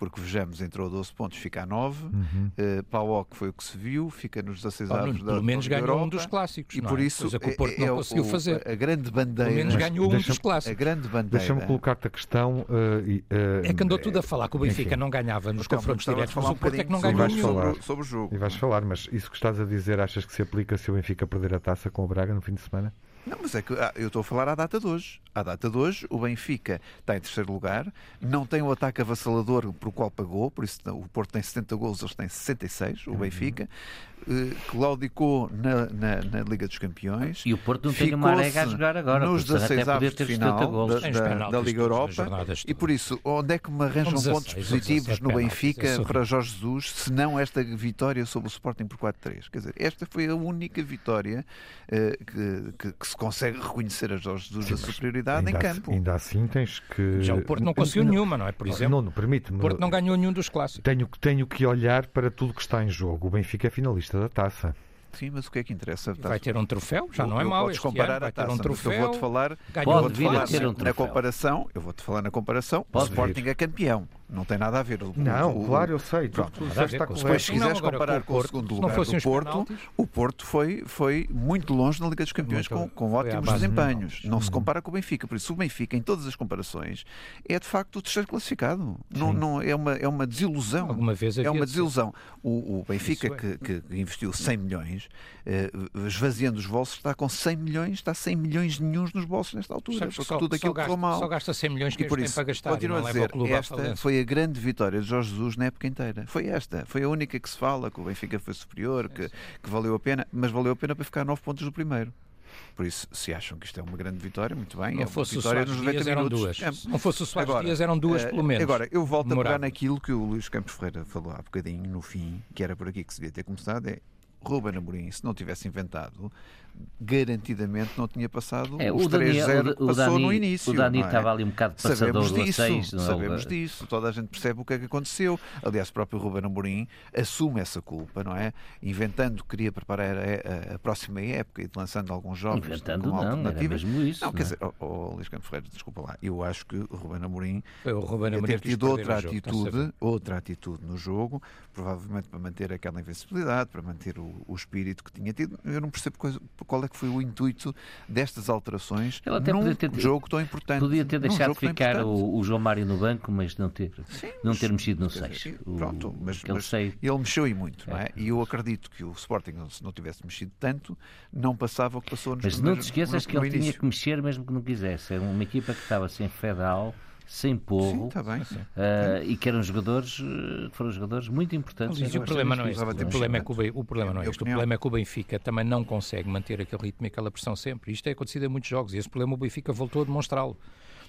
porque vejamos, entrou a 12 pontos, fica a 9. Uhum. Uh, PAOK foi o que se viu, fica nos 16 anos da Pelo menos ganhou Europa, um dos clássicos. E por é? isso Coisa que o Porto é, não conseguiu o, fazer. A grande bandeira. Pelo menos ganhou um dos clássicos. A grande bandeira. Deixa-me colocar-te a questão. Uh, é que andou tudo a falar que o Benfica enfim. não ganhava nos então, confrontos diretos, mas o Porto é que não ganhou nenhum. Sobre, sobre o jogo. E vais falar, mas isso que estás a dizer, achas que se aplica se o Benfica perder a taça com o Braga no fim de semana? Não, mas é que ah, eu estou a falar à data de hoje. À data de hoje, o Benfica está em terceiro lugar, não tem o ataque avassalador por o qual pagou, por isso o Porto tem 70 gols, eles têm 66, o uhum. Benfica. Uh, claudicou na, na, na, Liga dos Campeões. E o Porto não tem uma arega a jogar agora. Nos 16 avos de final da, da, da, Liga Europa. E por isso, onde é que me arranjam pontos positivos no Benfica é para Jorge Jesus, se não esta vitória sobre o Sporting por 4-3? Quer dizer, esta foi a única vitória uh, que, que, que, se consegue reconhecer a Jorge Jesus Sim, da superioridade em campo. Assim, ainda assim tens que... Já o Porto não conseguiu não, nenhuma, não é? Por exemplo, não, não permite-me. O Porto não ganhou nenhum dos clássicos. Tenho, tenho que olhar para tudo que está em jogo. O Benfica é finalista da taça. Sim, mas o que é que interessa? Vai ter um troféu, já não é mau. Podes comparar a taça, um troféu, eu vou-te falar, pode vir a ter um na comparação, eu vou-te falar na comparação, Pode o Sporting vir. é campeão. Não tem nada a ver. O, não, o, claro, eu sei. Pronto, tu, tu está correto. Se quiseres comparar com o, segundo lugar do Porto, o Porto foi, foi muito longe na Liga dos Campeões com, com ótimos desempenhos. Não se uhum. compara com o Benfica. Por isso, o Benfica, em todas as comparações, é de facto o terceiro classificado. Não, não, é, uma, é uma desilusão. Alguma vez é uma desilusão. O, o Benfica, é. que, que, investiu 100 milhões, eh, esvaziando os bolsos, está com 100 milhões, está 100 milhões nenhums nos bolsos nesta altura. Porque só, tudo aquilo correu mal. Só gasta 100 milhões que eles têm para gastar. Continuo a dizer, esta foi a grande vitória de Jorge Jesus na época inteira. Foi esta. Foi a única que se fala, que o Benfica foi superior, que, que valeu a pena, mas valeu a pena para ficar a 9 pontos do primeiro. Por isso, se acham que isto é uma grande vitória, muito bem. Não é fosse vitória nos 90 Dias, minutos. Eram duas. É. Não fosse o Soares agora, Dias, eram duas pelo menos. Agora, eu volto a pegar naquilo que o Luís Campos Ferreira falou há bocadinho, no fim, que era por aqui que se devia ter começado, é Ruben Amorim, se não tivesse inventado, garantidamente não tinha passado é, os 3-0 que passou Dani, no início. O Dani é? estava ali um bocado passador sabemos disso, 6, não, sabemos disso, toda a gente percebe o que é que aconteceu. Aliás, o próprio Ruben Amorim assume essa culpa, não é? Inventando que queria preparar a, a, a próxima época e lançando alguns jogos Inventando como não, era mesmo isso. Não, não quer é? dizer, oh, oh, Luís Campos Ferreira, desculpa lá, eu acho que o Ruben Amorim Foi o Ruben Amorim ter tido outra atitude, outra atitude no jogo, provavelmente para manter aquela invencibilidade, para manter o, o espírito que tinha tido. Eu não percebo qual, qual é que foi o intuito destas alterações Ele até num ter, jogo tão importante. Podia ter deixado ficar o, o, João Mário no banco, mas não ter, Sim, não ter mexido no 6. Pronto, mas, mas ele, ele mexeu e muito, é. não é? E eu acredito que o Sporting, se não tivesse mexido tanto, não passava o que passou nos Mas não te esqueças que ele início. tinha que mexer mesmo que não quisesse. Era uma equipa que estava sem federal sem povo, tá bem, uh, e que eram jogadores, eh, foram jogadores muito importantes. Mas, o problema não é este. O problema é que o, o problema não é este. O problema é que o Benfica também não consegue manter aquele ritmo e aquela pressão sempre. Isto é acontecido em muitos jogos e esse problema o Benfica voltou a demonstrá-lo.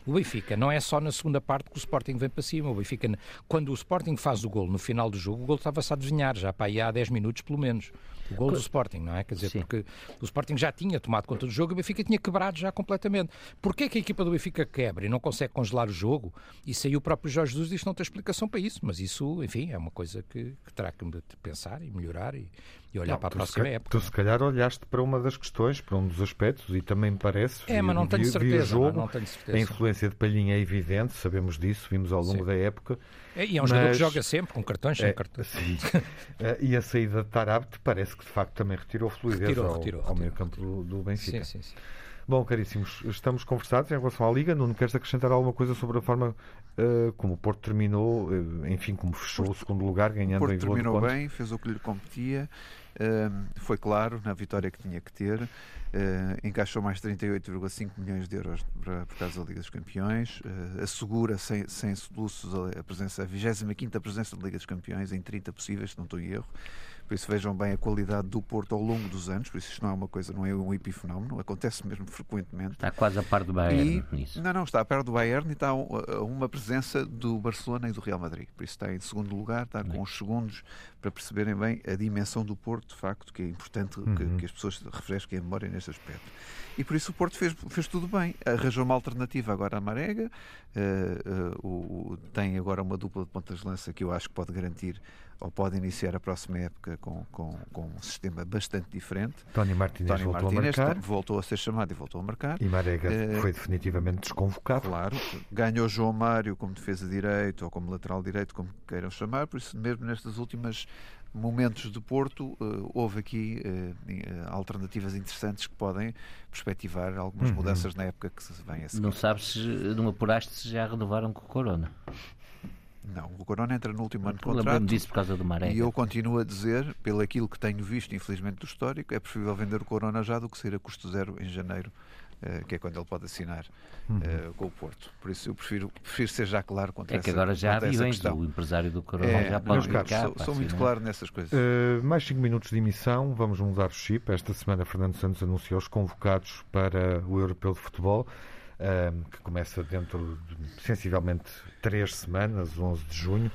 O Benfica não é só na segunda parte que o Sporting vem para cima. O Benfica, quando o Sporting faz o gol no final do jogo, o gol estava-se a adivinhar, já para aí há 10 minutos pelo menos. O gol do Sporting, não é? Quer dizer, Sim. porque o Sporting já tinha tomado conta do jogo e o Benfica tinha quebrado já completamente. Porquê que a equipa do Benfica quebra e não consegue congelar o jogo? Isso aí o próprio Jorge Jesus diz que não tem explicação para isso, mas isso, enfim, é uma coisa que, que terá que pensar e melhorar e, e olhar não, para a próxima se, época. Tu se calhar olhaste para uma das questões, para um dos aspectos, e também me parece. É, mas não tenho certeza. Jogo, não, não tenho certeza. A influência de Palhinha é evidente, sabemos disso, vimos ao longo Sim. da época. É, e é um mas, jogador que joga sempre, com cartões, sem é, cartões. Sim. Eh, e a saída de Tarabte parece que de facto também retirou fluidez retirou, ao, retirou, ao meio campo do, do Benfica. Sim, sim, sim. Bom, caríssimos, estamos conversados em relação à Liga. Não queres acrescentar alguma coisa sobre a forma uh, como o Porto terminou, uh, enfim, como fechou Porto, o segundo lugar, ganhando o Porto terminou bem, fez o que lhe competia foi claro na vitória que tinha que ter. Uh, encaixou mais 38,5 milhões de euros para, por causa da Liga dos Campeões, uh, assegura sem, sem soluços a, presença, a 25 presença da Liga dos Campeões em 30 possíveis, se não estou em erro. Por isso vejam bem a qualidade do Porto ao longo dos anos, por isso isto não é uma coisa, não é um epifenómeno, acontece mesmo frequentemente. Está quase a par do Bayern e, nisso. Não, não, está a par do Bayern e está a uma presença do Barcelona e do Real Madrid. Por isso está em segundo lugar, está com os segundos para perceberem bem a dimensão do Porto, de facto, que é importante uhum. que, que, as pessoas refresquem a memória neste aspecto. E por isso o Porto fez, fez tudo bem. Arranjou uma alternativa agora à Marega, uh, uh, o, tem agora uma dupla de pontas de lança que eu acho que pode garantir ou pode iniciar a próxima época com, com, com um sistema bastante diferente. Tony Martínez Tony voltou Martínez a marcar. voltou a ser chamado e voltou a marcar. E Marega uh, foi definitivamente desconvocado. Claro. Ganhou João Mário como defesa direito ou como lateral direito, como queiram chamar, por isso mesmo nestas últimas momentos de Porto, uh, houve aqui uh, alternativas interessantes que podem perspectivar algumas uhum. mudanças na época que se vem a seguir. Não sabes se não apuraste se já renovaram com o Corona. Não, o Corona entra no último ano de contrato. disso por causa do Maré. E eu continuo a dizer, pelo aquilo que tenho visto, infelizmente, do histórico, é preferível vender o Corona já do que sair a custo zero em janeiro, uh, que é quando ele pode assinar uh, uhum. com o Porto. Por isso eu prefiro, prefiro ser já claro quanto é essa É que agora já aviões, o empresário do Corona é, já pode ficar. Sou, sou muito claro nessas coisas. Uh, mais 5 minutos de emissão, vamos mudar o chip. Esta semana Fernando Santos anunciou os convocados para o Europeu de Futebol um, que começa dentro de sensivelmente três semanas, 11 de junho.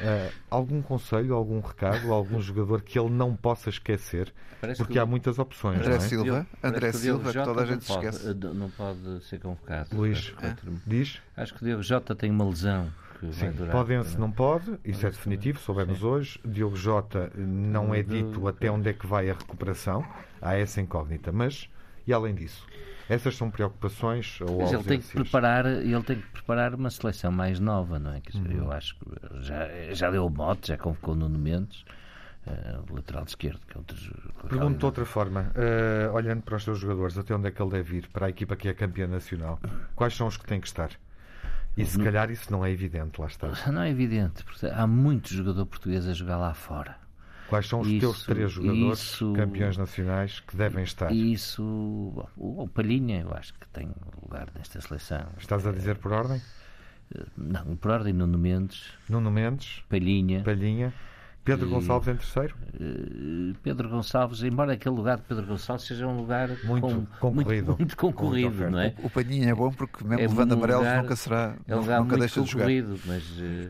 Uh, algum conselho, algum recado, algum jogador que ele não possa esquecer? Parece porque há muitas opções. André é? Silva, André Silva, que toda a gente se esquece. Eh, não pode ser convocado. Luís, é? diz? Acho que o Diogo Jota tem uma lesão. Sim, Podem-se não pode, isso é definitivo, soubemos Sim. hoje. Diogo Jota não é dito até onde é que vai a recuperação, há essa incógnita. Mas, e além disso? Essas são preocupações ou Mas ele tem que preparar, ele tem que preparar uma seleção mais nova, não é? Quer dizer, uhum. eu acho que já, já deu o mote, já convocou Nuno Mendes. Uh, lateral de esquerdo. Que é Pergunto de outra forma, uh, olhando para os seus jogadores, até onde é que ele deve ir para a equipa que é campeã nacional? Quais são os que têm que estar? E se calhar isso não é evidente, lá está. Não é evidente, porque há muito jogador português a jogar lá fora. Quais são os isso, teus três jogadores isso, campeões nacionais que devem estar? Isso, bom, o Palhinha, eu acho que tem lugar nesta seleção. Estás a dizer por ordem? Eh, não, por ordem Nuno Mendes. Nuno Mendes. Palhinha. Palhinha. Pedro Gonçalves em terceiro? Uh, Pedro Gonçalves, embora aquele lugar de Pedro Gonçalves seja um lugar muito com, concorrido, muito, muito concorrido muito não é? O, o Palhinha é bom porque mesmo é levando um amarelos nunca será, é um lugar nunca muito deixa de jogar. Mas,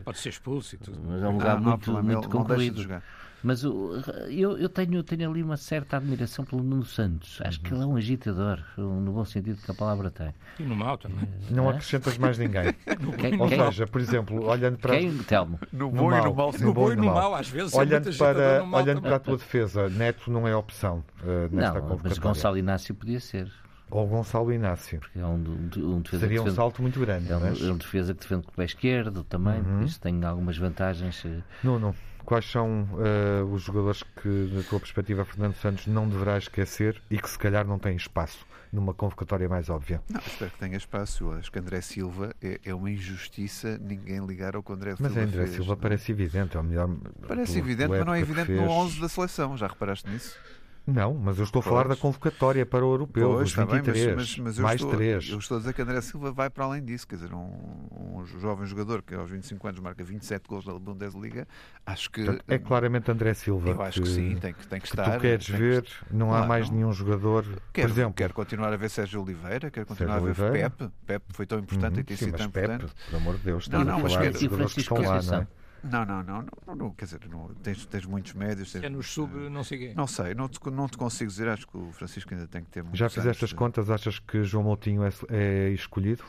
Pode ser expulso e tudo. Mas é um lugar não, muito, não, muito concorrido. Mas eu, eu tenho, tenho ali uma certa admiração pelo Nuno Santos. Acho uhum. que ele é um agitador, no bom sentido que a palavra tem. E no mal também. Não é? acrescentas mais ninguém. quem, Ou seja, por exemplo, olhando para. Quem, Telmo? No bom no e no mal. No bom e no mal, às vezes. Olhando, para, olhando para a tua defesa, Neto não é opção uh, nesta não, Mas Gonçalo Inácio podia ser. Ou Gonçalo Inácio. Porque é um, um, um defesa Seria defende, um salto muito grande. É um, mas... é um defesa que defende com o pé esquerdo também, uhum. por isso tem algumas vantagens. Eh. Não, não. Quais são uh, os jogadores que, da tua perspectiva, Fernando Santos não deverá esquecer e que se calhar não têm espaço numa convocatória mais óbvia? Não, espero que tenha espaço. Eu acho que André Silva é, é uma injustiça ninguém ligar ao que André Silva Mas André fez, Silva não? parece evidente, é o melhor. Parece evidente, mas não é evidente no 11 da seleção. Já reparaste nisso? Não, mas eu estou a falar da convocatória para o europeu, pois, dos 23, bem, mas, mas, mas mais estou, 3. Eu estou a dizer que André Silva vai para além disso, quer dizer, um, um jovem jogador que aos 25 anos marca 27 gols na Bundesliga, acho que... Portanto, é claramente André Silva. Eu acho que, que sim, tem que, tem que, que estar. tu queres ver, não claro, há mais não. nenhum jogador, quero, por exemplo... Quero continuar a ver Sérgio Oliveira, quero continuar Sérgio a ver Pepe, Pepe foi tão importante uhum, e tem sido tão Pepe, importante. Por amor de Deus, não, não, mas quero... Francisco Conceição. Não, não, não, não, não, quer dizer, não, tens, tens muitos médios. Tens, é nos sub, não sei quê. Não sei, não te, não te consigo dizer, acho que o Francisco ainda tem que ter muito. Já fizeste as contas, achas que João Moutinho é, é escolhido?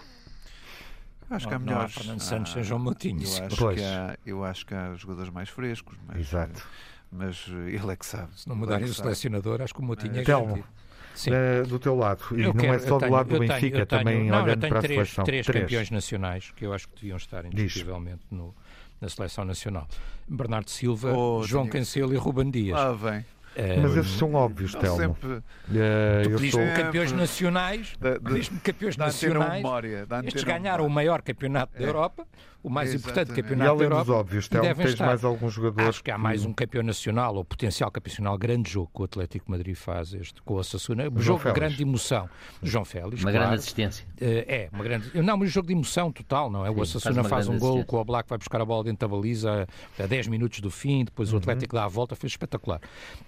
Acho que há melhores. Não há Fernando Santos sem João Moutinho. Eu acho, que há, eu acho que há jogadores mais frescos. Mas, Exato. Mas ele é que sabe. Se não mudarem o selecionador, acho que o Moutinho é, é Telmo, uh, do teu lado, e eu não quero, é só do tenho, lado do Benfica, tenho, também não, olhando para a três, seleção. Três, três campeões nacionais que eu acho que deviam estar indiscutivelmente no na seleção nacional. Bernardo Silva, oh, João. Cancelo e Ruben Dias. Ah, vem. Mas esses são óbvios, Telmo. Sempre... Uh, eu sou... campeões nacionais, diz-me campeões nacionais. Memória, estes ganharam o maior campeonato da é. Europa o mais Exatamente. importante campeonato e além da Europa. dos óbvios, Tel, tens estar. mais alguns jogadores. Acho que há mais um campeão nacional, ou potencial campeão nacional, grande jogo que o Atlético Madrid faz este, com o Sassuna. Um jogo de grande emoção. João Félix. Uma claro. grande assistência. Eh, é, uma grande. Não, mas um jogo de emoção total, não é? Sim, o Sassuna faz, faz um gol, com o Black vai buscar a bola dentro da baliza a 10 minutos do fim, depois uhum. o Atlético dá a volta, foi espetacular.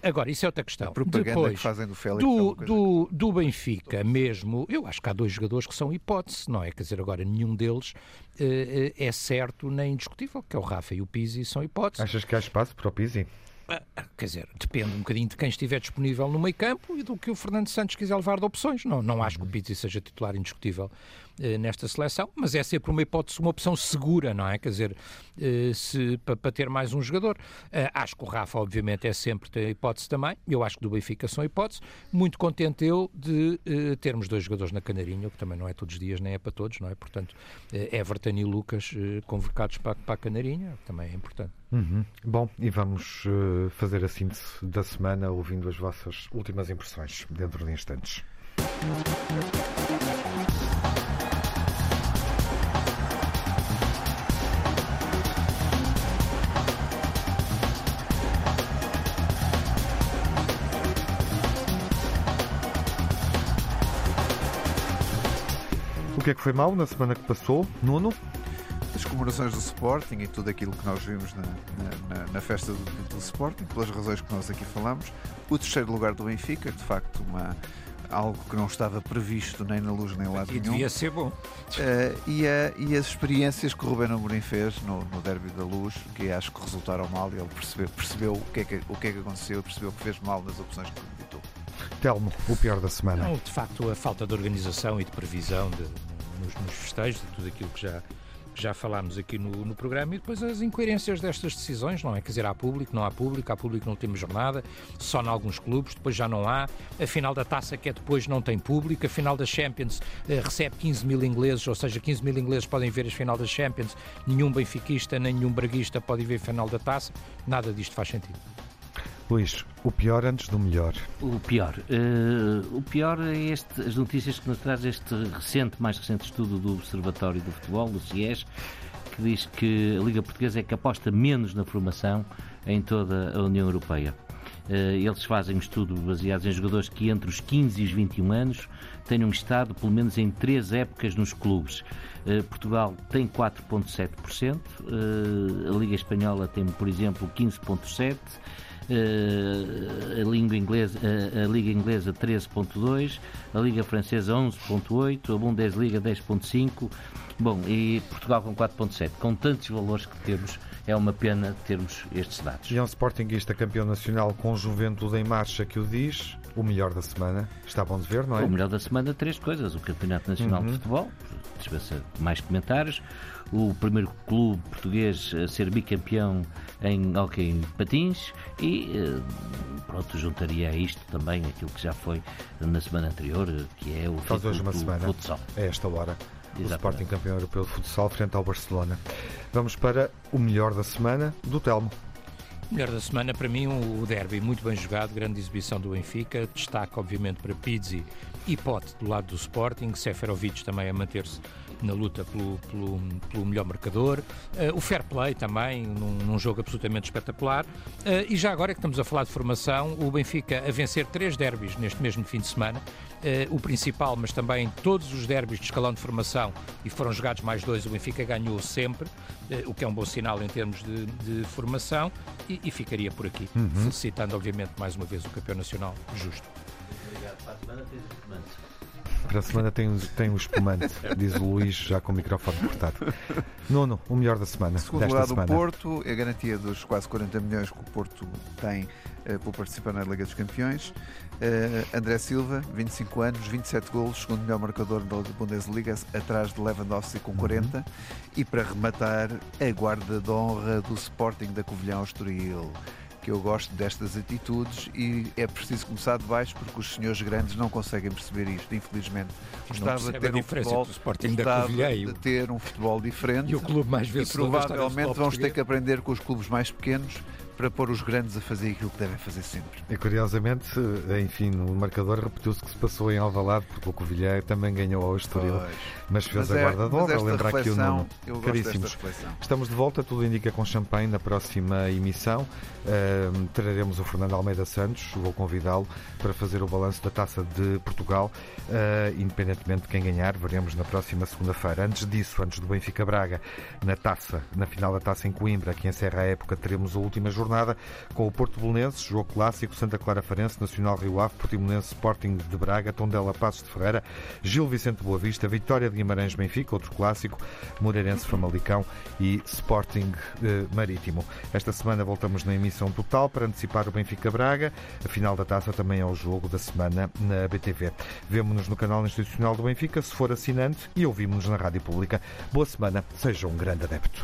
Agora, isso é outra questão. A depois, que fazem do Félix. Do, é do, do Benfica mesmo, eu acho que há dois jogadores que são hipótese, não é? Quer dizer, agora nenhum deles é certo nem indiscutível, que é o Rafa e o Pizzi são hipóteses. Achas que há espaço para o Pizzi? Quer dizer, depende um bocadinho de quem estiver disponível no meio campo e do que o Fernando Santos quiser levar de opções. Não, não acho que o Pizzi seja titular indiscutível eh, nesta seleção, mas é sempre uma hipótese, uma opção segura, não é? Quer dizer, eh, se, para, ter mais um jogador. Eh, acho que o Rafa, obviamente, é sempre ter hipótese também. Eu acho que do Benfica são hipótese. Muito contente eu de termos dois jogadores na Canarinha, que também não é todos os dias, nem é para todos, não é? Portanto, Everton e Lucas convocados para, para a Canarinha, também é importante. Uhum. Bom, e vamos uh, fazer a síntese da semana ouvindo as vossas últimas impressões dentro de instantes. O que é que foi mal na semana que passou? Nuno? As comemorações do Sporting e tudo aquilo que nós vimos na, na, na festa do, do, Sporting, pelas razões que nós aqui falamos. O terceiro lugar do Benfica, de facto, uma, algo que não estava previsto nem na luz nem lá e nenhum. devia ser bom. Uh, e, a, e, as experiências que o Rubén Amorim fez no, no Derby da Luz, que acho que resultaram mal, e ele percebeu, percebeu o, que é que, o que é que aconteceu, percebeu que fez mal nas opções que editou. Telmo, o pior da semana. Não, de facto, a falta de organização e de previsão de, nos, nos festejos, de tudo aquilo que já já falámos aqui no, no, programa, e depois as incoerências destas decisões, não é? Quer dizer, há público, não há público, há público, não temos jornada, só em alguns clubes, depois já não há. A final da taça, que é depois, não tem público. A final da Champions eh, recebe 15 mil ingleses, ou seja, 15 mil ingleses podem ver a final da Champions, nenhum benfiquista, nem nenhum braguista pode ver a final da taça. Nada disto faz sentido. Luís, o pior antes do melhor. O pior. Uh, o pior é este, as notícias que nos traz este recente, mais recente estudo do Observatório do Futebol, do CIES, que diz que a Liga Portuguesa é que aposta menos na formação em toda a União Europeia. Uh, eles fazem um estudo baseado em jogadores que entre os 15 e os 21 anos tenham estado pelo menos em três épocas nos clubes. Uh, Portugal tem 4,7%, uh, a Liga Espanhola tem, por exemplo, 15,7%, eh, a, língua inglesa, a, a Liga Inglesa 13.2, a Liga Francesa 11.8, a Bundesliga 10.5, bom, e Portugal com 4.7. Com tantos valores que temos, é uma pena termos estes dados. E é um Sportingista campeão nacional com juventude em marcha que o diz, o melhor da semana. Está bom de ver, não é? O melhor da semana, três coisas. O Campeonato Nacional uhum. de Futebol, mais comentários o primeiro clube português a ser bicampeão em hockey em patins e eh, pronto, juntaria a isto também aquilo que já foi na semana anterior, que é o Faz hoje uma semana, futsal. É esta hora. Exatamente. O Sporting campeão europeu de futsal frente ao Barcelona. Vamos para o melhor da semana do Telmo. Melhor da semana, para mim, o derby muito bem jogado, grande exibição do Benfica. Destaque, obviamente, para Pizzi e Pote do lado do Sporting. Seferovic também a manter-se na luta pelo, pelo, pelo melhor marcador. Uh, o fair play também, num, num jogo absolutamente espetacular. Uh, e já agora que estamos a falar de formação, o Benfica a vencer três derbys neste mesmo fim de semana. Uh, o principal, mas também todos os derbys de escalão de formação, e foram jogados mais dois, o Benfica ganhou sempre, o que é um bom sinal em termos de, de formação, e, e, ficaria por aqui, uhum. felicitando, obviamente, mais uma vez o campeão nacional justo. Obrigado. Para a semana, para a semana tem, tem o espumante, diz o Luís, já com o microfone cortado. Nono, o melhor da semana. Segundo desta lugar semana. do Porto, é a garantia dos quase 40 milhões que o Porto tem uh, por participar na Liga dos Campeões. Uh, André Silva, 25 anos, 27 golos, segundo melhor marcador da Bundesliga, atrás de Lewandowski com 40. Uhum. E para rematar, a guarda de honra do Sporting da Covilhão Estoril que eu gosto destas atitudes e é preciso começar de baixo porque os senhores grandes não conseguem perceber isto, infelizmente. Gostava de ter um futebol, de ter um futebol diferente e, o clube mais vezes e provavelmente vamos ter que aprender com os clubes mais pequenos para pôr os grandes a fazer aquilo que devem fazer sempre. E curiosamente, eh, enfim, no marcador repetiu-se que se passou em Alvalade, porque o Covilhã também ganhou ao Estoril, pois. mas fez mas a é, guarda de honra, lembrar aqui o nome. Caríssimos. Estamos de volta, tudo indica com champanhe na próxima emissão. Uh, traremos o Fernando Almeida Santos, vou convidá-lo para fazer o balanço da Taça de Portugal, uh, independentemente de quem ganhar, veremos na próxima segunda-feira. Antes disso, antes do Benfica Braga, na Taça, na final da Taça em Coimbra, que encerra a época, teremos a última jornada jornada com o Porto Belenenses, jogo clássico, Santa Clara Farense, Nacional Rio Ave, Portimonense, Sporting de Braga, Tondela Passos de Ferreira, Gil Vicente Boa Vista, Vitória de Guimarães Benfica, outro clássico, Moreirense Famalicão e Sporting eh, Marítimo. Esta semana voltamos na emissão total para antecipar o Benfica Braga. A final da taça também é o jogo da semana na BTV. Vemo-nos no canal institucional do Benfica, se for assinante, e ouvimos-nos na Rádio Pública. Boa semana, seja um grande adepto.